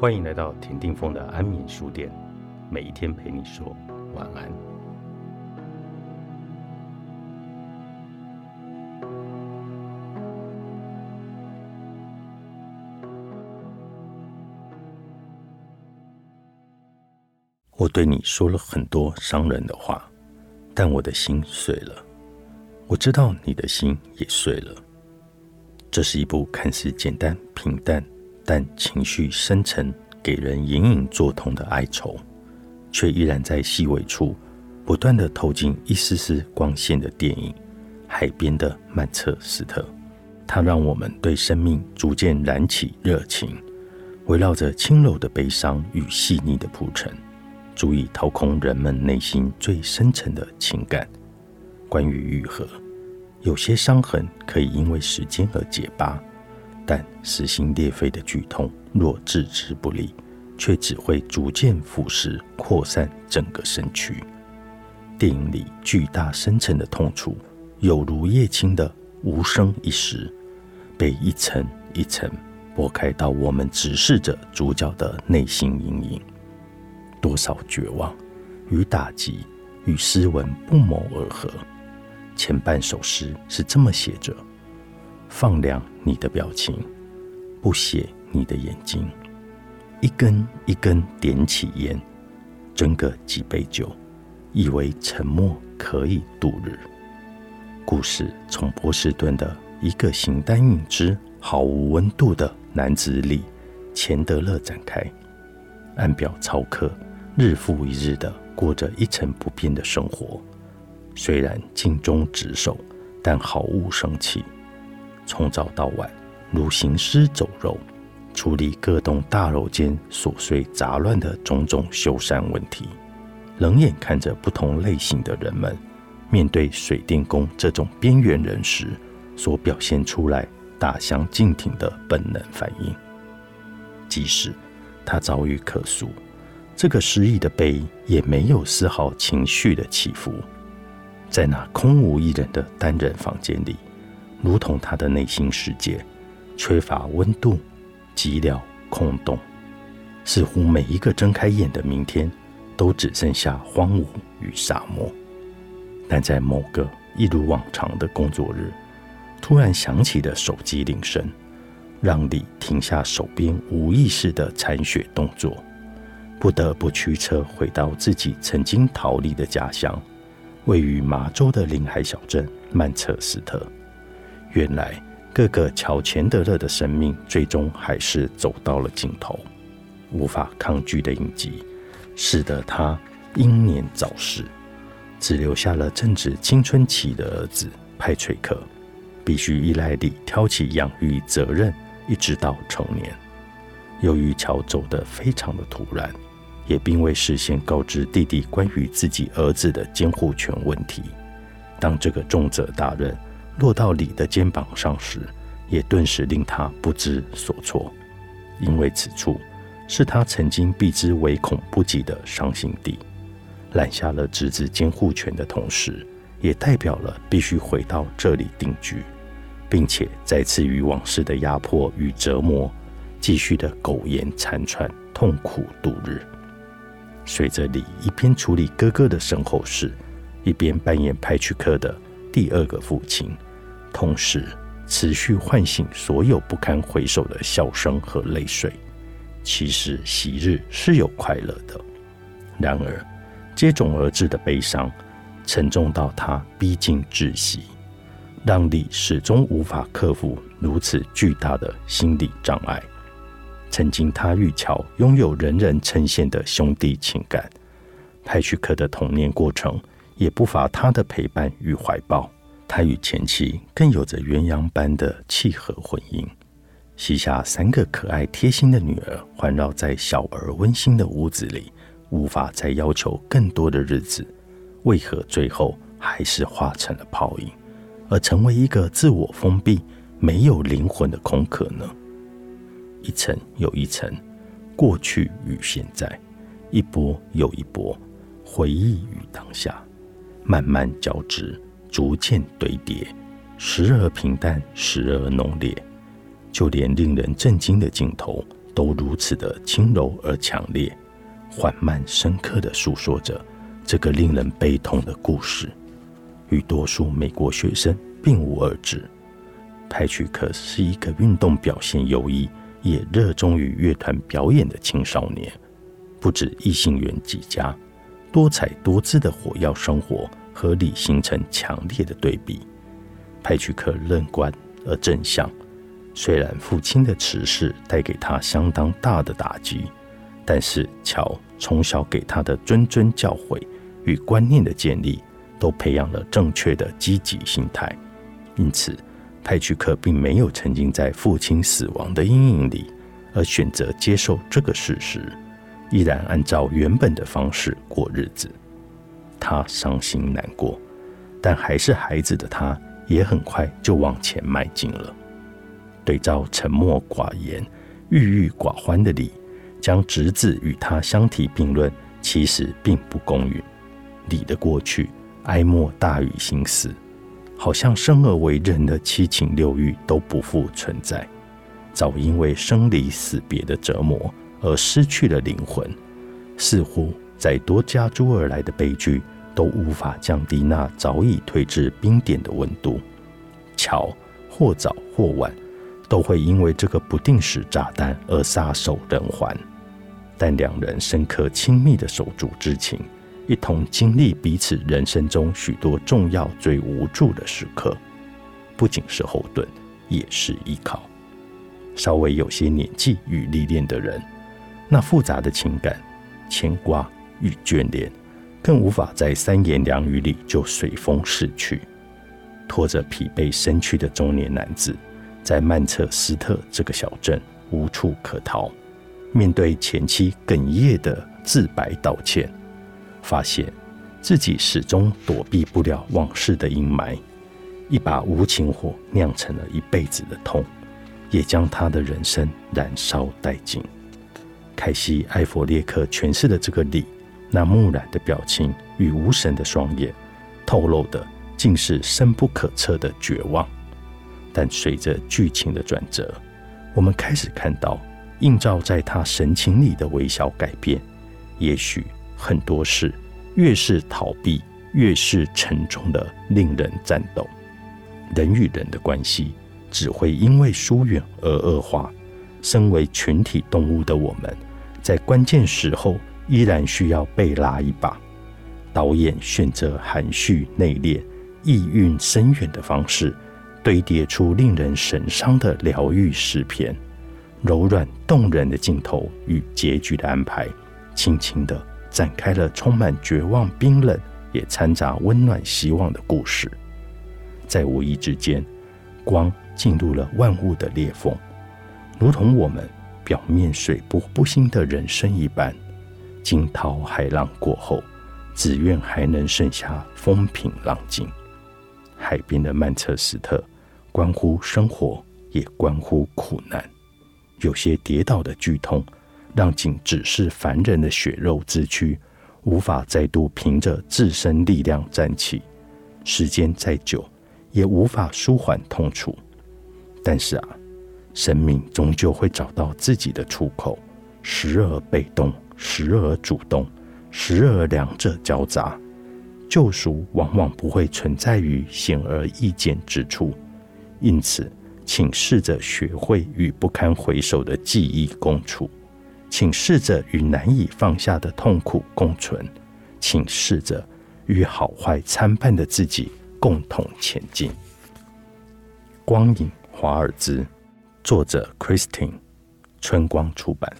欢迎来到田定峰的安眠书店，每一天陪你说晚安。我对你说了很多伤人的话，但我的心碎了。我知道你的心也碎了。这是一部看似简单平淡。但情绪深沉，给人隐隐作痛的哀愁，却依然在细微处不断的透进一丝丝光线的电影《海边的曼彻斯特》。它让我们对生命逐渐燃起热情，围绕着轻柔的悲伤与细腻的铺陈，足以掏空人们内心最深沉的情感。关于愈合，有些伤痕可以因为时间而结疤。但撕心裂肺的剧痛，若置之不理，却只会逐渐腐蚀、扩散整个身躯。电影里巨大深沉的痛楚，有如叶青的无声一时，被一层一层剥开到我们直视着主角的内心阴影。多少绝望与打击与诗文不谋而合。前半首诗是这么写着。放亮你的表情，不写你的眼睛，一根一根点起烟，斟个几杯酒，以为沉默可以度日。故事从波士顿的一个形单影只、毫无温度的男子里钱德勒展开，按表操课，日复一日的过着一成不变的生活，虽然尽忠职守，但毫无生气。从早到晚，如行尸走肉，处理各栋大楼间琐碎杂乱的种种修缮问题，冷眼看着不同类型的人们面对水电工这种边缘人时所表现出来大相径庭的本能反应。即使他遭遇客诉，这个失意的背也没有丝毫情绪的起伏，在那空无一人的单人房间里。如同他的内心世界缺乏温度，寂寥空洞，似乎每一个睁开眼的明天都只剩下荒芜与沙漠。但在某个一如往常的工作日，突然响起的手机铃声，让李停下手边无意识的铲雪动作，不得不驱车回到自己曾经逃离的家乡，位于麻州的临海小镇曼彻斯特。原来，各个乔钱德勒的生命最终还是走到了尽头。无法抗拒的印记，使得他英年早逝，只留下了正值青春期的儿子派翠克，必须依赖地挑起养育责任，一直到成年。由于乔走得非常的突然，也并未事先告知弟弟关于自己儿子的监护权问题。当这个重责大任，落到李的肩膀上时，也顿时令他不知所措，因为此处是他曾经避之唯恐不及的伤心地。揽下了侄子监护权的同时，也代表了必须回到这里定居，并且再次与往事的压迫与折磨继续的苟延残喘、痛苦度日。随着李一边处理哥哥的身后事，一边扮演派去克的第二个父亲。同时，持续唤醒所有不堪回首的笑声和泪水。其实，昔日是有快乐的。然而，接踵而至的悲伤，沉重到他逼近窒息，让李始终无法克服如此巨大的心理障碍。曾经，他与乔拥有人人称羡的兄弟情感。派屈克的童年过程，也不乏他的陪伴与怀抱。他与前妻更有着鸳鸯般的契合婚姻，膝下三个可爱贴心的女儿环绕在小而温馨的屋子里，无法再要求更多的日子，为何最后还是化成了泡影，而成为一个自我封闭、没有灵魂的空壳呢？一层又一层，过去与现在，一波又一波，回忆与当下，慢慢交织。逐渐堆叠，时而平淡，时而浓烈，就连令人震惊的镜头都如此的轻柔而强烈，缓慢深刻的诉说着这个令人悲痛的故事，与多数美国学生并无二致。派屈克是一个运动表现优异，也热衷于乐团表演的青少年，不止异性缘极佳，多彩多姿的火药生活合理形成强烈的对比。派屈克乐观而正向。虽然父亲的辞世带给他相当大的打击，但是乔从小给他的谆谆教诲与观念的建立，都培养了正确的积极心态。因此，派屈克并没有沉浸在父亲死亡的阴影里，而选择接受这个事实，依然按照原本的方式过日子。他伤心难过，但还是孩子的他，也很快就往前迈进了。对照沉默寡言、郁郁寡欢的李，将侄子与他相提并论，其实并不公允。李的过去哀莫大于心死，好像生而为人的七情六欲都不复存在，早因为生离死别的折磨而失去了灵魂。似乎再多加诸而来的悲剧，都无法降低那早已退至冰点的温度。桥，或早或晚。都会因为这个不定时炸弹而撒手人寰，但两人深刻亲密的手足之情，一同经历彼此人生中许多重要最无助的时刻，不仅是后盾，也是依靠。稍微有些年纪与历练的人，那复杂的情感、牵挂与眷恋，更无法在三言两语里就随风逝去。拖着疲惫身躯的中年男子。在曼彻斯特这个小镇无处可逃，面对前妻哽咽的自白道歉，发现自己始终躲避不了往事的阴霾，一把无情火酿成了一辈子的痛，也将他的人生燃烧殆尽。凯西·艾弗列克诠释的这个理，那木然的表情与无神的双眼，透露的竟是深不可测的绝望。但随着剧情的转折，我们开始看到映照在他神情里的微小改变。也许很多事越是逃避，越是沉重的令人颤抖。人与人的关系只会因为疏远而恶化。身为群体动物的我们，在关键时候依然需要被拉一把。导演选择含蓄内敛、意蕴深远的方式。堆叠出令人神伤的疗愈诗篇，柔软动人的镜头与结局的安排，轻轻地展开了充满绝望、冰冷，也掺杂温暖、希望的故事。在无意之间，光进入了万物的裂缝，如同我们表面水波不兴的人生一般。惊涛骇浪过后，只愿还能剩下风平浪静。海边的曼彻斯特。关乎生活，也关乎苦难。有些跌倒的剧痛，让仅只是凡人的血肉之躯，无法再度凭着自身力量站起。时间再久，也无法舒缓痛楚。但是啊，生命终究会找到自己的出口，时而被动，时而主动，时而两者交杂。救赎往往不会存在于显而易见之处。因此，请试着学会与不堪回首的记忆共处，请试着与难以放下的痛苦共存，请试着与好坏参半的自己共同前进。光影华尔兹，作者 Christine，春光出版。